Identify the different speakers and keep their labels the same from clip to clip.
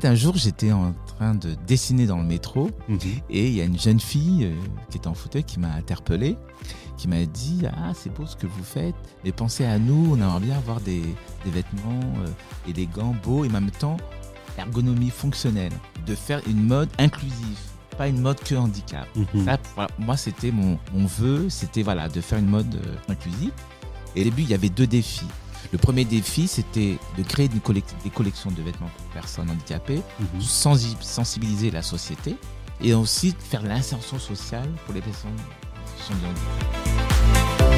Speaker 1: fait, un jour, j'étais en train de dessiner dans le métro
Speaker 2: Mhm.
Speaker 1: et il y a une jeune fille euh, qui était en fauteuil qui m'a interpellé, qui m'a dit Ah, c'est beau ce que vous faites, mais pensez à nous, on aimerait bien avoir des, des vêtements euh, élégants, beaux et en même temps ergonomie fonctionnelle, de faire une mode inclusive, pas une mode que handicap.
Speaker 2: Mhm.
Speaker 1: Ça, voilà, moi, c'était mon, mon vœu, c'était voilà, de faire une mode euh, inclusive. Et au début, il y avait deux défis. Le premier défi, c'était de créer une des collections de vêtements pour personnes handicapées,
Speaker 2: Mhm.
Speaker 1: sensi- sensibiliser la société et aussi faire l'insertion sociale pour les personnes en situation de handicap.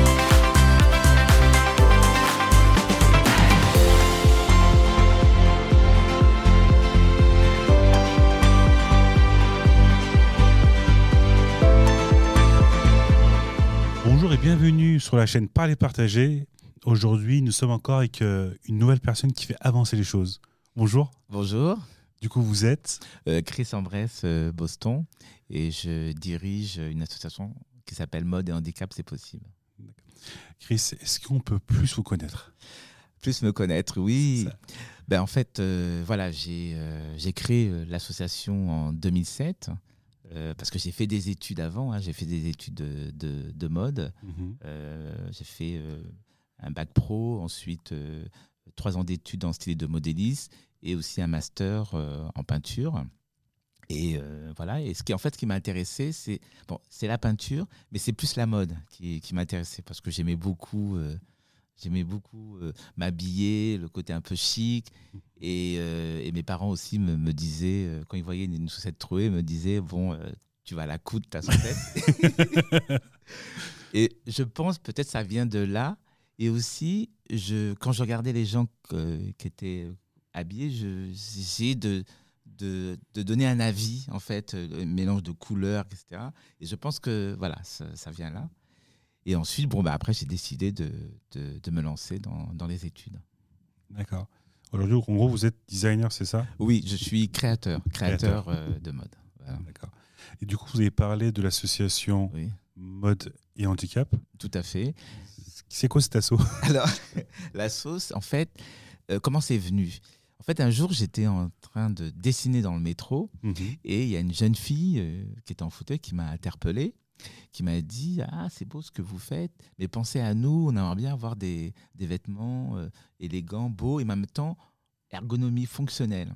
Speaker 2: Bonjour et bienvenue sur la chaîne Parler Partager. Aujourd'hui, nous sommes encore avec euh, une nouvelle personne qui fait avancer les choses. Bonjour.
Speaker 1: Bonjour,
Speaker 2: Du coup, vous êtes
Speaker 1: euh, Chris Ambrès, euh, Boston, et je dirige une association qui s'appelle Mode et Handicap, c'est possible.
Speaker 2: Chris. Est-ce qu'on peut plus vous connaître?
Speaker 1: Plus me connaître, oui. Ben, en fait, voilà, j'ai créé l'association en 2007 euh, parce que j'ai fait des études avant. hein, j'ai fait des études de, de- de mode.
Speaker 2: Mhm.
Speaker 1: Euh, j'ai fait euh, un bac pro, ensuite euh, trois ans d'études en style de modéliste et aussi un master euh, en peinture. Et euh, voilà. Et ce qui en fait ce qui m'a intéressé, c'est bon, c'est la peinture, mais c'est plus la mode qui, qui m'intéressait parce que j'aimais beaucoup. euh, J'aimais beaucoup euh, m'habiller, le côté un peu chic. Et, et mes parents aussi me, me disaient, quand ils voyaient une, une chaussette trouée, me disaient Bon, tu vas la coudre ta chaussette. et je pense peut-être ça vient de là. Et aussi, je, quand je regardais les gens que- qui étaient habillés, je- j'ai de, de, de donner un avis, en fait, euh, un mélange de couleurs, etc. Et je pense que voilà, ça, ça vient là. Et ensuite, bon, bah, après, j'ai décidé de, de, de me lancer dans, dans les études.
Speaker 2: D'accord. Aujourd'hui, en gros, vous êtes designer, c'est ça?
Speaker 1: Oui, je suis créateur, créateur euh, de mode. Voilà.
Speaker 2: D'accord. Et du coup, vous avez parlé de l'association
Speaker 1: Oui,
Speaker 2: Mode et Handicap?
Speaker 1: tout à fait.
Speaker 2: C'est quoi cet assaut?
Speaker 1: Alors, la sauce, en fait, euh, comment c'est venu? En fait, un jour, j'étais en train de dessiner dans le métro
Speaker 2: Mhm.
Speaker 1: et il y a une jeune fille euh, qui était en fauteuil qui m'a interpellé, qui m'a dit Ah, c'est beau ce que vous faites, mais pensez à nous, on aimerait bien avoir des, des vêtements euh, élégants, beaux et en même temps ergonomie fonctionnelle.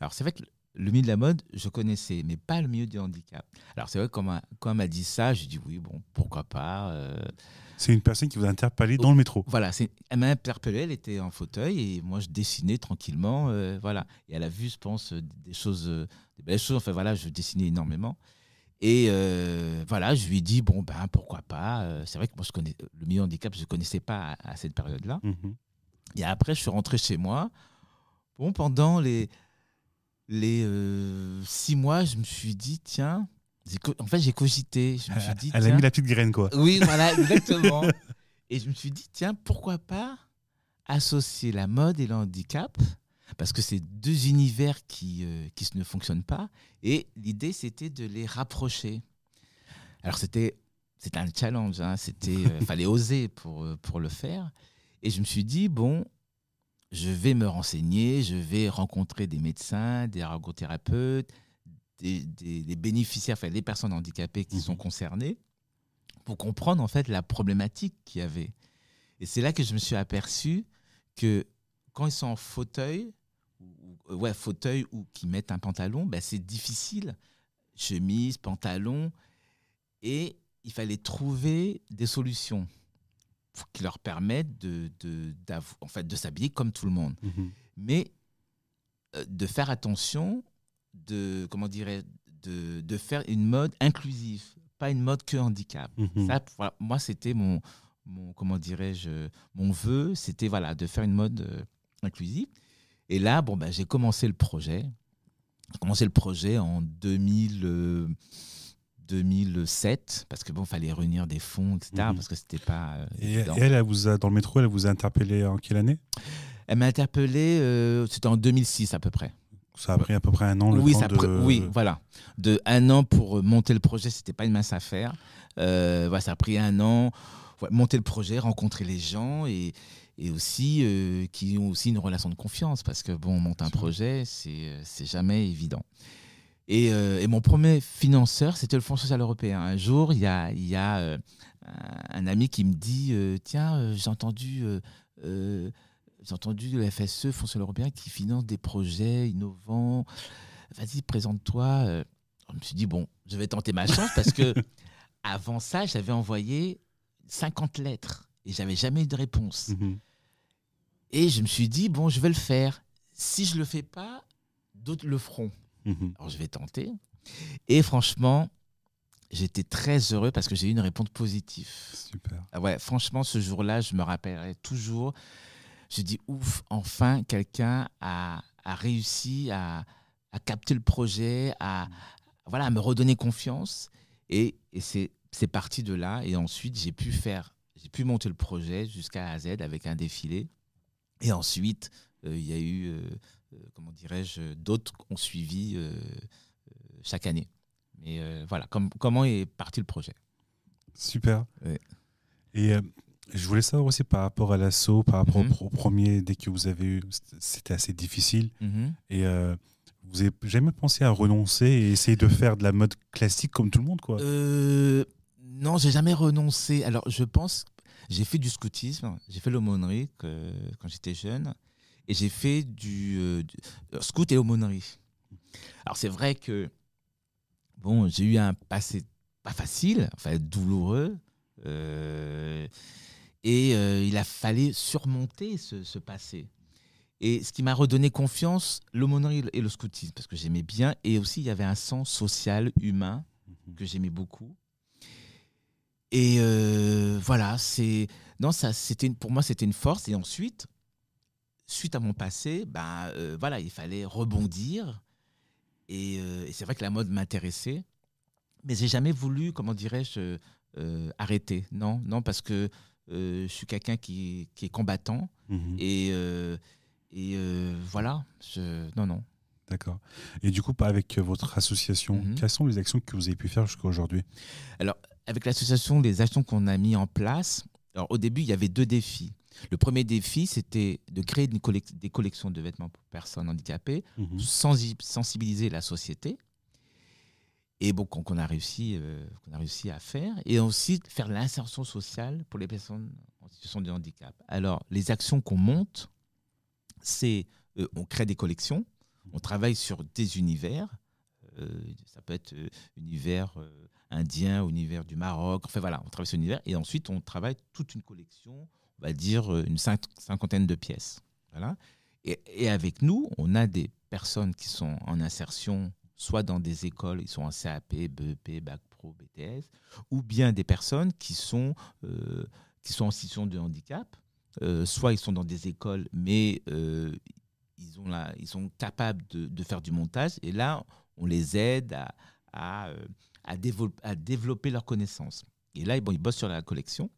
Speaker 1: Alors, c'est vrai que le milieu de la mode, je connaissais, mais pas le milieu du handicap. Alors, c'est vrai que quand, elle m'a dit ça, j'ai dit Oui, bon, pourquoi pas euh,
Speaker 2: C'est une personne qui vous a interpellé dans le métro.
Speaker 1: voilà, elle m'a interpellé, elle était en fauteuil et moi je dessinais tranquillement, euh, voilà. Et elle a vu, je pense, euh, des choses, des belles choses. Enfin voilà, je dessinais énormément. Et euh, voilà, je lui ai dit bon ben pourquoi pas. C'est vrai que moi je connais le milieu handicap, je ne connaissais pas à, à cette période-là.
Speaker 2: Mhm.
Speaker 1: Et après, je suis rentré chez moi. Bon, pendant les les euh, six mois, je me suis dit tiens, en fait j'ai cogité. Je me suis dit
Speaker 2: Elle a mis la petite graine, quoi.
Speaker 1: oui, voilà, exactement. et je me suis dit, tiens, pourquoi pas associer la mode et le handicap? Parce que c'est deux univers qui, euh, qui ne fonctionnent pas. Et l'idée, c'était de les rapprocher. Alors, c'était c'était un challenge. Hein, c'était euh, fallait oser pour, pour le faire. Et je me suis dit, bon, je vais me renseigner, je vais rencontrer des médecins, des ergothérapeutes, des, des- des bénéficiaires, enfin, les personnes handicapées qui
Speaker 2: Mhm.
Speaker 1: sont concernées pour comprendre en fait la problématique qu'il y avait. Et c'est là que je me suis aperçu que quand ils sont en fauteuil, ou, ou- ouais, fauteuil ou qui mettent un pantalon, ben, c'est difficile. Chemise, pantalon. Et il fallait trouver des solutions qui leur permettent de, de, en fait, de s'habiller comme tout le monde
Speaker 2: Mhm.
Speaker 1: mais euh, de faire attention, de comment dirais de, de faire une mode inclusive, pas une mode que handicap.
Speaker 2: Mhm.
Speaker 1: Ça, voilà, moi, c'était mon, mon comment dirais-je, mon vœu, c'était voilà de faire une mode euh, inclusive. Et là, bon, ben, j'ai commencé le projet. J'ai commencé le projet en 2000, euh, 2007 parce que bon, fallait réunir des fonds, etc.
Speaker 2: Mhm.
Speaker 1: Parce que c'était pas euh,
Speaker 2: Et elle, elle vous a, dans le métro, elle vous a interpellé en quelle année?
Speaker 1: Elle m'a interpellé, euh, c'était en 2006 à peu près.
Speaker 2: Ça a pris à peu près un an le
Speaker 1: oui,
Speaker 2: temps
Speaker 1: ça
Speaker 2: de...
Speaker 1: pre- oui, voilà. De un an pour euh, monter le projet, c'était pas une mince affaire. Euh, voilà, ça a pris un an. Ouais, monter le projet, rencontrer les gens et, et aussi qui ont aussi une relation de confiance parce que bon, on monte un projet, c'est c'est jamais évident. Et, euh, et mon premier financeur, c'était le Fonds social européen. Un jour, il y a, il y a euh, un, ami qui me dit euh, Tiens, j'ai entendu, j'ai entendu le FSE, Fonds social européen, qui finance des projets innovants. Vas-y, présente-toi. Je me suis dit Bon, je vais tenter ma chance parce que avant ça, j'avais envoyé 50 lettres et j'avais jamais eu de réponse.
Speaker 2: Mhm.
Speaker 1: Et je me suis dit, bon, je vais le faire. Si je le fais pas, d'autres le feront.
Speaker 2: Mhm.
Speaker 1: Alors je vais tenter. Et franchement, j'étais très heureux parce que j'ai eu une réponse positive.
Speaker 2: Super.
Speaker 1: Ah ouais, franchement, ce jour-là, je me rappellerai toujours. Je dis, ouf, enfin, quelqu'un a, a réussi à, à capter le projet, à, voilà, à me redonner confiance. Et, et c'est parti de là. Et ensuite, j'ai pu faire, j'ai pu monter le projet jusqu'à Z avec un défilé. Et ensuite, euh, il y a eu, euh, comment dirais-je, d'autres ont suivi euh, euh, chaque année. Mais euh, voilà, comme, comment est parti le projet?
Speaker 2: Super.
Speaker 1: Ouais.
Speaker 2: Et euh, je voulais savoir aussi par rapport à l'assaut, par rapport au
Speaker 1: Mhm.
Speaker 2: au premier, dès que vous avez eu, c'était- assez difficile.
Speaker 1: Mhm.
Speaker 2: Et euh, vous avez jamais pensé à renoncer et essayer de faire de la mode classique comme tout le monde, quoi?
Speaker 1: Euh, non, j'ai jamais renoncé. Alors, je pense, j'ai fait du scoutisme, j'ai fait l'aumônerie quand j'étais jeune, et j'ai fait du, euh, du- euh, scout et aumônerie. Alors, c'est vrai que, bon, j'ai eu un passé pas facile, enfin douloureux, euh, et euh, il a fallu surmonter ce, ce passé. Et ce qui m'a redonné confiance, l'aumônerie et le scoutisme, parce que j'aimais bien, et aussi il y avait un sens social, humain, que j'aimais beaucoup. Et euh, voilà, c'est non, ça, c'était pour moi c'était une force. Et ensuite, suite à mon passé, ben euh, voilà, il fallait rebondir. Et, euh, et c'est vrai que la mode m'intéressait, mais j'ai jamais voulu, comment dirais-je, euh, arrêter. Non, non, parce que je suis quelqu'un qui, qui est combattant.
Speaker 2: Mhm.
Speaker 1: Et, et voilà, je, non, non.
Speaker 2: D'accord. Et du coup, avec votre association,
Speaker 1: Mhm.
Speaker 2: quelles sont les actions que vous avez pu faire jusqu'à aujourd'hui?
Speaker 1: Avec l'association, les actions qu'on a mis en place, alors au début, il y avait deux défis. Le premier défi, c'était de créer une des collections de vêtements pour personnes handicapées,
Speaker 2: Mhm.
Speaker 1: sensi- sensibiliser la société, et bon, qu'on qu'on a, réussi, euh, qu'on a réussi à faire, et ensuite faire l'insertion sociale pour les personnes en situation de handicap. Alors, les actions qu'on monte, c'est euh, on crée des collections, on travaille sur des univers, euh, ça peut être euh, univers indien, univers du Maroc, enfin voilà, on travaille sur l'univers, et ensuite on travaille toute une collection, on va dire euh, une cinq- cinquantaine de pièces. Voilà. Et, avec nous, on a des personnes qui sont en insertion, soit dans des écoles, ils sont en CAP, BEP, Bac Pro, BTS, ou bien des personnes qui sont, euh, qui sont en situation de handicap, euh, soit ils sont dans des écoles, mais ils, ont ils sont capables de, faire du montage, et là, on les aide à, à développer leurs connaissances. Et là, bon, ils bossent sur la collection.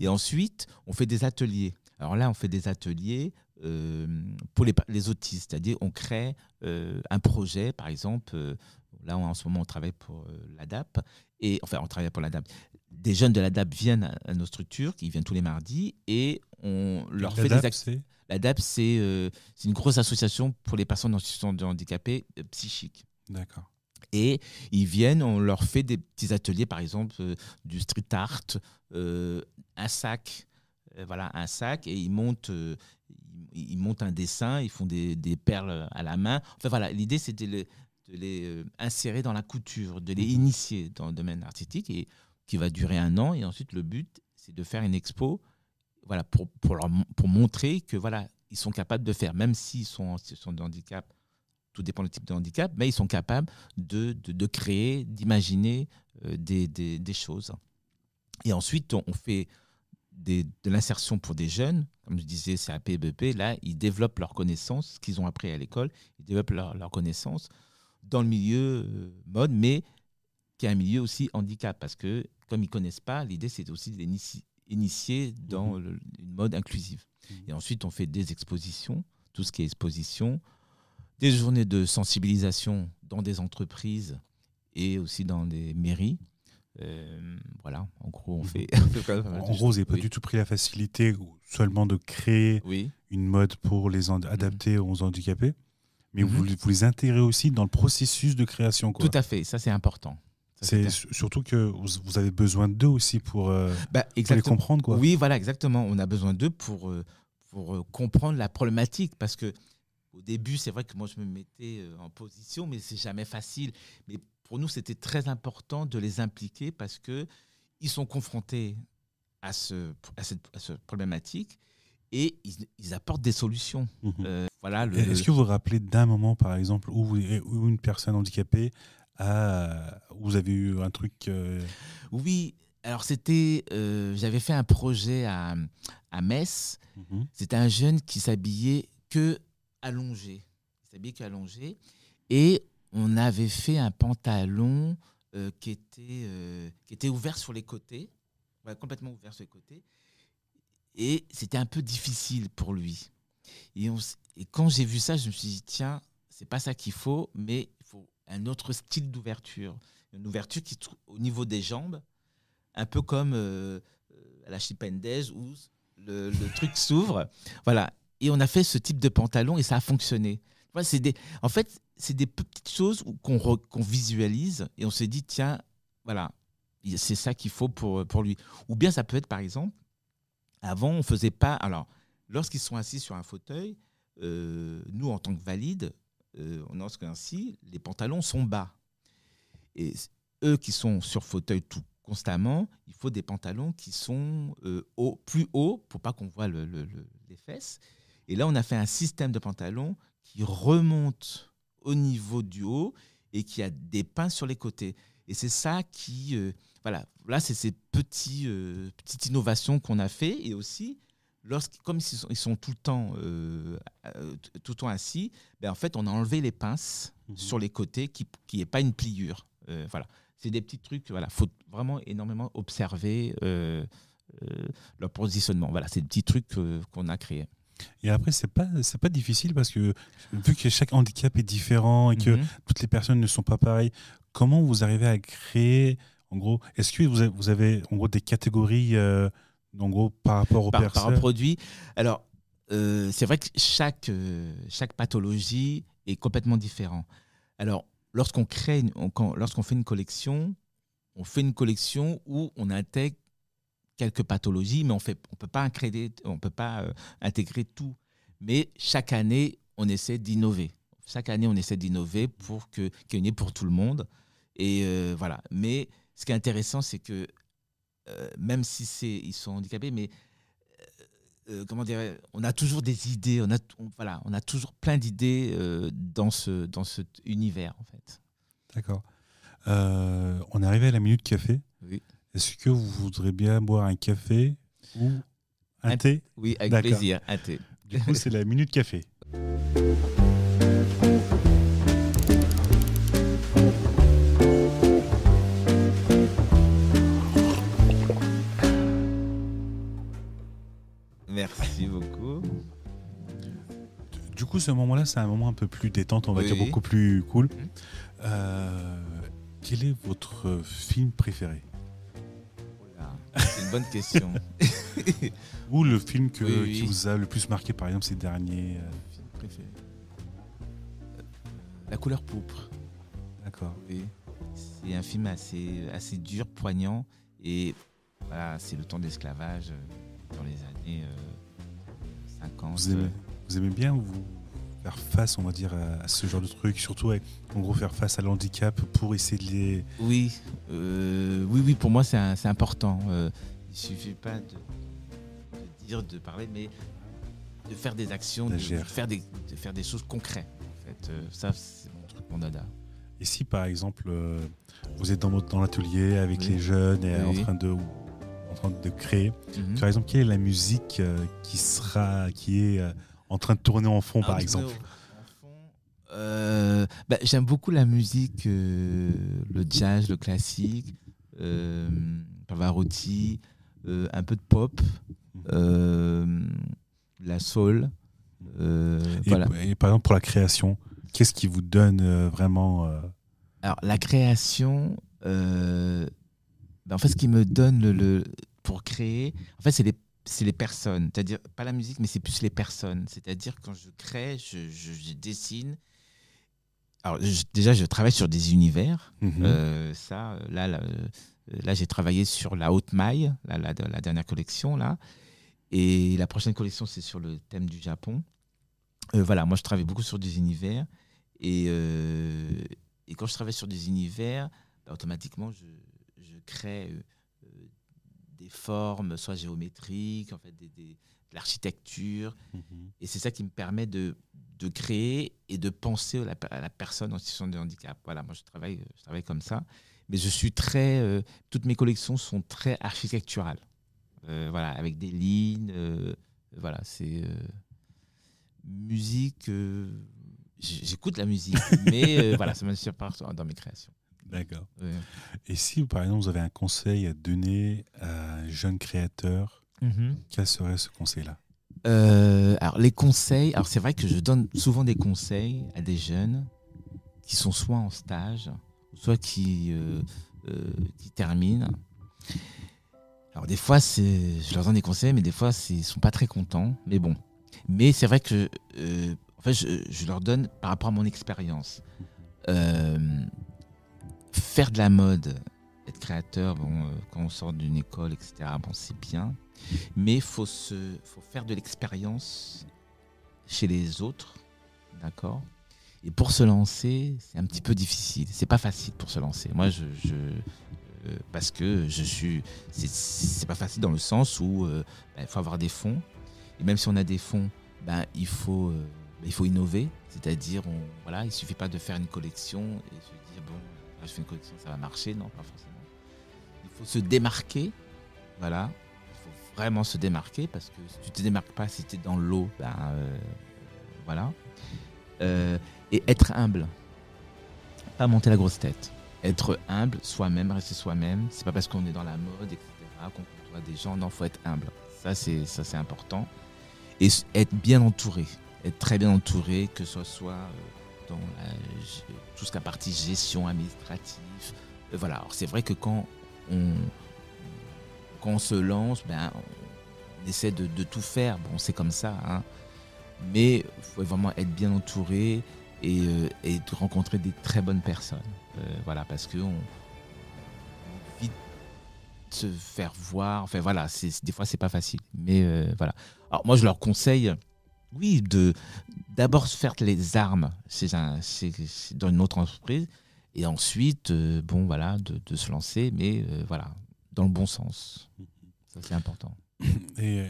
Speaker 1: Et ensuite, on fait des ateliers. Alors là, on fait des ateliers euh, pour les, autistes, c'est-à-dire on crée euh, un projet, par exemple, euh, là on- en ce moment on travaille pour l'ADAP, et enfin on travaille pour l'ADAP. Des jeunes de l'ADAP viennent à, à nos structures, ils viennent tous les mardis, et on leur fait des actions. L'ADAP, c'est une grosse association pour les personnes en situation de handicapé psychique.
Speaker 2: D'accord.
Speaker 1: Et ils viennent, on leur fait des petits ateliers, par exemple euh, du street art, euh, un sac, euh, voilà, un sac, et ils montent, ils, montent un dessin, ils font des, des perles à la main. Enfin voilà, l'idée c'est de les, insérer dans la couture, de les initier dans le domaine artistique, et qui va durer un an. Et ensuite, le but, c'est de faire une expo, voilà, pour, pour, leur, mon- pour montrer que voilà, ils sont capables de faire, même s'ils sont en situation de handicap tout dépend du type de handicap, mais ils sont capables de, de, de créer, d'imaginer euh, des, des, des choses. Et ensuite, on, on fait des, de l'insertion pour des jeunes, comme je disais, c'est AP, BEP, là, ils développent leurs connaissances, ce qu'ils ont appris à l'école, ils développent leurs connaissances dans le milieu euh, mode, mais qui est un milieu aussi handicap, parce que comme ils ne connaissent pas, l'idée, c'est aussi de les initie- initier dans le- une mode inclusive.
Speaker 2: Mhm.
Speaker 1: Et ensuite, on fait des expositions, tout ce qui est exposition, des journées de sensibilisation dans des entreprises et aussi dans des mairies. Euh, voilà, en gros, on
Speaker 2: Mhm.
Speaker 1: fait.
Speaker 2: En gros, vous n'avez pas
Speaker 1: oui.
Speaker 2: du tout pris la facilité seulement de créer
Speaker 1: Oui,
Speaker 2: une mode pour les hand- adapter aux handicapés, mais
Speaker 1: Mhm.
Speaker 2: vous, vous les intégrez aussi dans le processus de création. Quoi.
Speaker 1: tout à fait. Ça, c'est important.
Speaker 2: C'est surtout que vous, vous avez besoin d'eux aussi pour, euh,
Speaker 1: Bah,
Speaker 2: pour les comprendre. Quoi.
Speaker 1: Oui, voilà, exactement. On a besoin d'eux pour, euh, pour euh, comprendre la problématique. Parce que au début, c'est vrai que moi, je me mettais euh, en position, mais c'est jamais facile. Mais pour nous, c'était très important de les impliquer parce que ils sont confrontés à, ce, à, cette, à cette problématique et ils, ils apportent des solutions.
Speaker 2: Mhm.
Speaker 1: Euh, voilà, le,
Speaker 2: Est-ce que vous vous rappelez d'un moment, par exemple, où, une personne handicapée a, où vous avez eu un truc euh,
Speaker 1: Oui, alors c'était, euh, j'avais fait un projet à, à Metz.
Speaker 2: mhm,
Speaker 1: C'était un jeune qui s'habillait que allongé. Il s'habillait que allongé. Et on avait fait un pantalon euh, qui, était, euh, qui était ouvert sur les côtés, complètement ouvert sur les côtés. Et c'était un peu difficile pour lui. Et, quand j'ai vu ça, je me suis dit, tiens, c'est pas ça qu'il faut, mais il faut un autre style d'ouverture. Une ouverture qui, au niveau des jambes, un peu comme euh, euh, à la chipendaise où le, le truc s'ouvre. Voilà. Et on a fait ce type de pantalon et ça a fonctionné. Voilà, c'est des, en fait, c'est des petites choses qu'on visualise et on s'est dit, tiens, voilà, il- c'est ça qu'il faut pour, pour lui. Ou bien ça peut être, par exemple, avant, on faisait pas. Alors, lorsqu'ils sont assis sur un fauteuil, euh, nous, en tant que valides, euh, on lorsque ainsi, les pantalons sont bas. Et eux qui sont sur fauteuil tout constamment, il faut des pantalons qui sont euh, hauts, plus hauts pour pas qu'on voit le- le- le- les fesses. Et là, on a fait un système de pantalons qui remonte au niveau du haut et qui a des pins sur les côtés. Et c'est ça qui, euh, voilà, là, c'est ces petits, euh, petites innovations qu'on a fait. Et aussi, comme ils sont, ils sont tout le temps, euh, euh, tout le temps assis, ben, en fait, on a enlevé les pinces
Speaker 2: Mhm.
Speaker 1: sur les côtés, qui n'y ait pas une pliure. Voilà, c'est des petits trucs. Voilà, faut vraiment énormément observer leur positionnement. Voilà, c'est des petits trucs qu'on a créés.
Speaker 2: Et après, c'est pas c'est pas difficile parce que vu que chaque handicap est différent et que
Speaker 1: Mhm.
Speaker 2: toutes les personnes ne sont pas pareilles, comment vous arrivez à créer en gros Est-ce que vous avez, vous avez en gros des catégories euh, en gros par rapport aux
Speaker 1: par, par
Speaker 2: personnes?
Speaker 1: un produit. Alors, euh, c'est vrai que chaque, euh, chaque pathologie est complètement différente. Alors, lorsqu'on crée, lorsqu'on fait une collection, on fait une collection où on intègre quelques pathologies, mais on fait, on peut pas incréditer- on peut pas euh, intégrer tout. Mais chaque année, on essaie d'innover. Chaque année, on essaie d'innover pour que qu'il y ait pour tout le monde. Et euh, voilà. Mais ce qui est intéressant, c'est que euh, même si c'est ils sont handicapés, mais comment dire, on a toujours des idées, on a, on- voilà, on a toujours plein d'idées dans ce dans cet univers en fait.
Speaker 2: D'accord. On est arrivé à la minute café.
Speaker 1: Oui.
Speaker 2: Est-ce que vous voudrez bien boire un café ou un
Speaker 1: Un-
Speaker 2: thé?
Speaker 1: Oui, avec plaisir. Un thé.
Speaker 2: Du coup, c'est la minute café.
Speaker 1: Merci beaucoup.
Speaker 2: Du coup, ce moment-là, c'est un moment un peu plus détente, on va
Speaker 1: Oui.
Speaker 2: dire beaucoup plus cool.
Speaker 1: Mhm.
Speaker 2: Euh, quel est votre film préféré?
Speaker 1: Bonne question.
Speaker 2: Ou le film que,
Speaker 1: Oui, oui.
Speaker 2: qui vous a le plus marqué, par exemple, ces derniers euh,
Speaker 1: Film préféré. Euh, La couleur pourpre.
Speaker 2: D'accord.
Speaker 1: Oui. C'est un film assez, assez dur, poignant. Et voilà, c'est le temps de l'esclavage euh, dans les années euh, 50.
Speaker 2: Vous aimez, vous aimez bien vous faire face, on va dire, à, ce genre de truc, surtout avec, en gros, faire face à l'handicap pour essayer de les.
Speaker 1: Oui, euh, oui, oui, pour moi c'est important. Euh, il suffit pas de, de dire, de parler, mais de faire des actions, de, faire des, de faire des choses concrètes. En fait, Euh, ça c'est mon truc, mon dada.
Speaker 2: Et si, par exemple, euh, vous êtes dans, l'atelier avec
Speaker 1: Oui.
Speaker 2: les jeunes et
Speaker 1: Oui,
Speaker 2: en, train de, en train de créer,
Speaker 1: Mhm.
Speaker 2: par exemple, quelle est la musique euh, qui sera, qui est en train de tourner en fond, par
Speaker 1: Ah,
Speaker 2: exemple?
Speaker 1: bah, J'aime beaucoup la musique, le jazz, le classique, Pavarotti, un peu de pop, euh, la soul. euh,
Speaker 2: et,
Speaker 1: voilà.
Speaker 2: et par exemple, pour la création, qu'est-ce qui vous donne euh, vraiment. euh,
Speaker 1: Alors, la création, euh, ben, en fait, ce qui me donne le, le- pour créer, en fait, c'est les, c'est les personnes. C'est-à-dire, pas la musique, mais c'est plus les personnes. C'est-à-dire, quand je crée, je, je- je dessine. Alors, je- déjà, je travaille sur des univers.
Speaker 2: Mhm.
Speaker 1: Euh, ça, euh, là, là, euh, là, j'ai travaillé sur la haute maille, la, la- la dernière collection, là. Et la prochaine collection, c'est sur le thème du Japon. Euh, voilà, moi, je travaille beaucoup sur des univers. Et, euh, et quand je travaille sur des univers, bah, automatiquement, je, je crée euh, euh, des formes, soit géométriques, en fait, des, des- de l'architecture.
Speaker 2: Mhm.
Speaker 1: Et c'est ça qui me permet de, de créer et de penser à la, à la personne en situation de handicap. Voilà, moi je travaille, je travaille comme ça. Mais je suis très. euh, toutes mes collections sont très architecturales. Euh, voilà, avec des lignes. euh, voilà, c'est. musique. J'écoute la musique, mais voilà, ça m'inspire pas dans mes créations.
Speaker 2: D'accord.
Speaker 1: Ouais.
Speaker 2: Et si, par exemple, vous avez un conseil à donner à un jeune créateur, quel serait ce conseil-là?
Speaker 1: Alors les conseils, alors c'est vrai que je donne souvent des conseils à des jeunes qui sont soit en stage, soit qui, euh, euh, qui terminent. Alors des fois, je leur donne des conseils, mais des fois, ils sont pas très contents. Mais bon, mais c'est vrai que, euh, en fait, je, je leur donne par rapport à mon expérience. Faire de la mode, être créateur, bon, quand on sort d'une école, etc. Bon, c'est bien mais il faut, faut faire de l'expérience chez les autres, d'accord? Et pour se lancer, c'est un petit peu difficile. C'est pas facile pour se lancer. Moi, je, euh, parce que je suis, c'est- pas facile dans le sens où euh, ben, il faut avoir des fonds. Et même si on a des fonds, ben, il faut, euh, ben, il faut innover. C'est-à-dire, on, voilà, il suffit pas de faire une collection et se dire bon, là, je fais une collection, ça va marcher. Non, pas forcément. Il faut se démarquer, voilà. Il faut vraiment se démarquer parce que si tu te démarques pas, si tu es dans l'eau, ben voilà. Euh, et être humble, pas monter la grosse tête. Être humble, soi-même, rester soi-même. C'est pas parce qu'on est dans la mode, etc., qu'on côtoie des gens. Non, faut être humble. Ça, c'est ça, c'est important. Et être bien entouré, être très bien entouré, que ce soit euh, dans la, tout ce qui est partie gestion administrative. Euh, voilà. Alors c'est vrai que quand on quand on se lance, ben on essaie de, de tout faire. Bon, c'est comme ça, hein. Mais il faut vraiment être bien entouré et, euh, rencontrer des très bonnes personnes. Euh, voilà, parce que on, se faire voir. Enfin voilà, c'est des fois c'est pas facile. Mais euh, voilà. Alors moi je leur conseille, oui, de d'abord se faire les armes chez- dans une autre entreprise et ensuite, bon voilà, de, se lancer, mais voilà, dans le bon sens. Ça c'est important.
Speaker 2: Et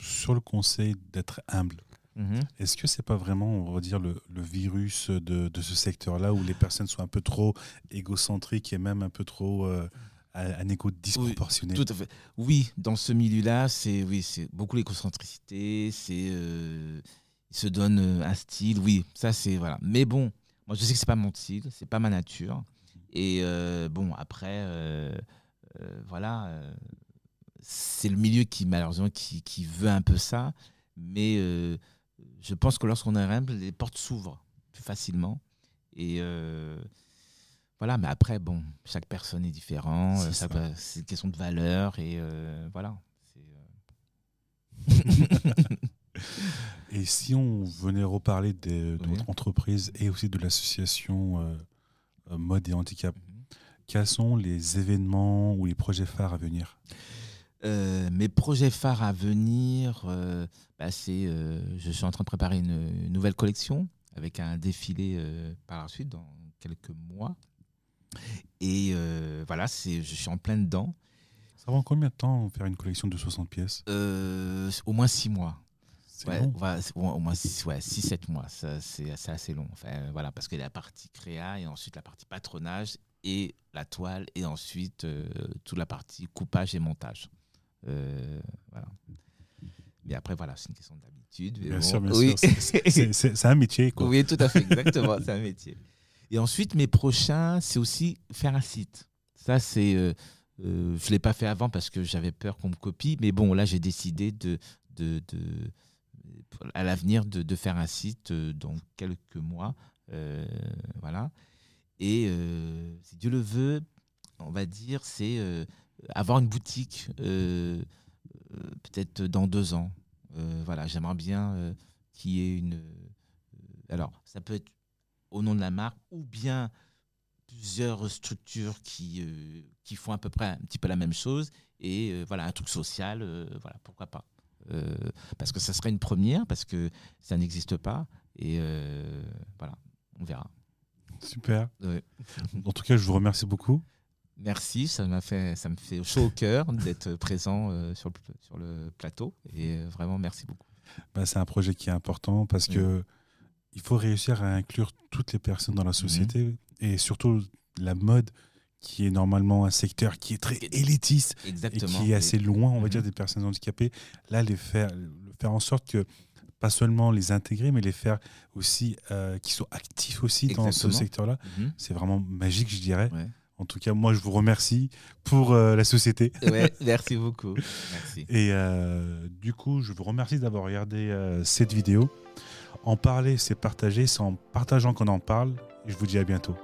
Speaker 2: sur le conseil d'être humble,
Speaker 1: Mhm.
Speaker 2: est-ce que c'est pas vraiment, on va dire, le, le virus de, de ce secteur-là où les personnes sont un peu trop égocentriques et même un peu trop euh, à un égo disproportionné?
Speaker 1: Tout à fait. Oui, dans ce milieu-là, c'est oui, c'est beaucoup l'écocentricité, c'est euh, se donne euh, un style, oui, ça c'est voilà. Mais bon, moi je sais que c'est pas mon style, c'est pas ma nature. Et euh, bon, après, voilà, c'est le milieu qui malheureusement qui, qui veut un peu ça, mais je pense que lorsqu'on est humble, les portes s'ouvrent plus facilement. Et euh, voilà, mais après, bon, chaque personne est différent,
Speaker 2: C'est
Speaker 1: euh, c'est une question de valeur, et euh, voilà.
Speaker 2: Et si on venait reparler de, de
Speaker 1: Oui.
Speaker 2: votre entreprise et aussi de l'association euh, Mode et Handicap,
Speaker 1: Mhm.
Speaker 2: quels sont les événements ou les projets phares à venir?
Speaker 1: Euh, mes projets phares à venir, euh, bah, c'est, euh, je suis en train de préparer une, une nouvelle collection avec un défilé par la suite dans quelques mois. Et voilà, c'est, je suis en plein dedans.
Speaker 2: Ça prend combien de temps faire une collection de 60 pièces?
Speaker 1: Au moins six mois.
Speaker 2: C'est
Speaker 1: Ouais,
Speaker 2: long.
Speaker 1: au moins- au moins 6 ouais, mois. Ça, c'est c'est assez long. Enfin, voilà, parce qu'il y a la partie créa et ensuite la partie patronage et la toile et ensuite toute la partie coupage et montage. Euh, voilà. Mais après, voilà, c'est une question d'habitude.
Speaker 2: Bien
Speaker 1: bon,
Speaker 2: sûr, bien
Speaker 1: oui.
Speaker 2: sûr. C'est- un métier, quoi.
Speaker 1: Oui, tout à fait, exactement, c'est un métier. Et ensuite, mes prochains, c'est aussi faire un site. Ça, c'est. euh, euh, je ne l'ai pas fait avant parce que j'avais peur qu'on me copie, mais bon, là, j'ai décidé de, de, de- à l'avenir de, de faire un site dans quelques mois. euh, voilà. Et si Dieu le veut, on va dire, c'est avoir une boutique euh, euh, peut-être dans deux ans. Euh, voilà, j'aimerais bien qu'il y ait une. alors, ça peut être au nom de la marque ou bien plusieurs structures qui, euh, qui font à peu près un petit peu la même chose et euh, voilà un truc social, euh, voilà pourquoi pas. Parce que ça serait une première parce que ça n'existe pas et voilà on verra.
Speaker 2: Super.
Speaker 1: Ouais.
Speaker 2: En tout cas, je vous remercie beaucoup.
Speaker 1: Merci, ça m'a fait, ça me fait chaud au cœur d'être présent euh, sur, le, sur le plateau et euh, vraiment merci beaucoup.
Speaker 2: Bah, c'est un projet qui est important parce que il faut réussir à inclure toutes les personnes dans la société et surtout la mode qui est normalement un secteur qui est très élitiste et qui est assez loin, on va
Speaker 1: Mhm.
Speaker 2: dire, des personnes handicapées. Là, les faire, faire en sorte que pas seulement les intégrer, mais les faire aussi euh, qu'ils soient actifs aussi dans ce secteur-là.
Speaker 1: Mhm.
Speaker 2: C'est vraiment magique, je dirais.
Speaker 1: Ouais.
Speaker 2: En tout cas, moi, je vous remercie pour euh, la société.
Speaker 1: Ouais, merci beaucoup. Merci.
Speaker 2: Et euh, du coup, je vous remercie d'avoir regardé euh, cette vidéo. En parler, c'est partager. C'est en partageant qu'on en parle. Et je vous dis à bientôt.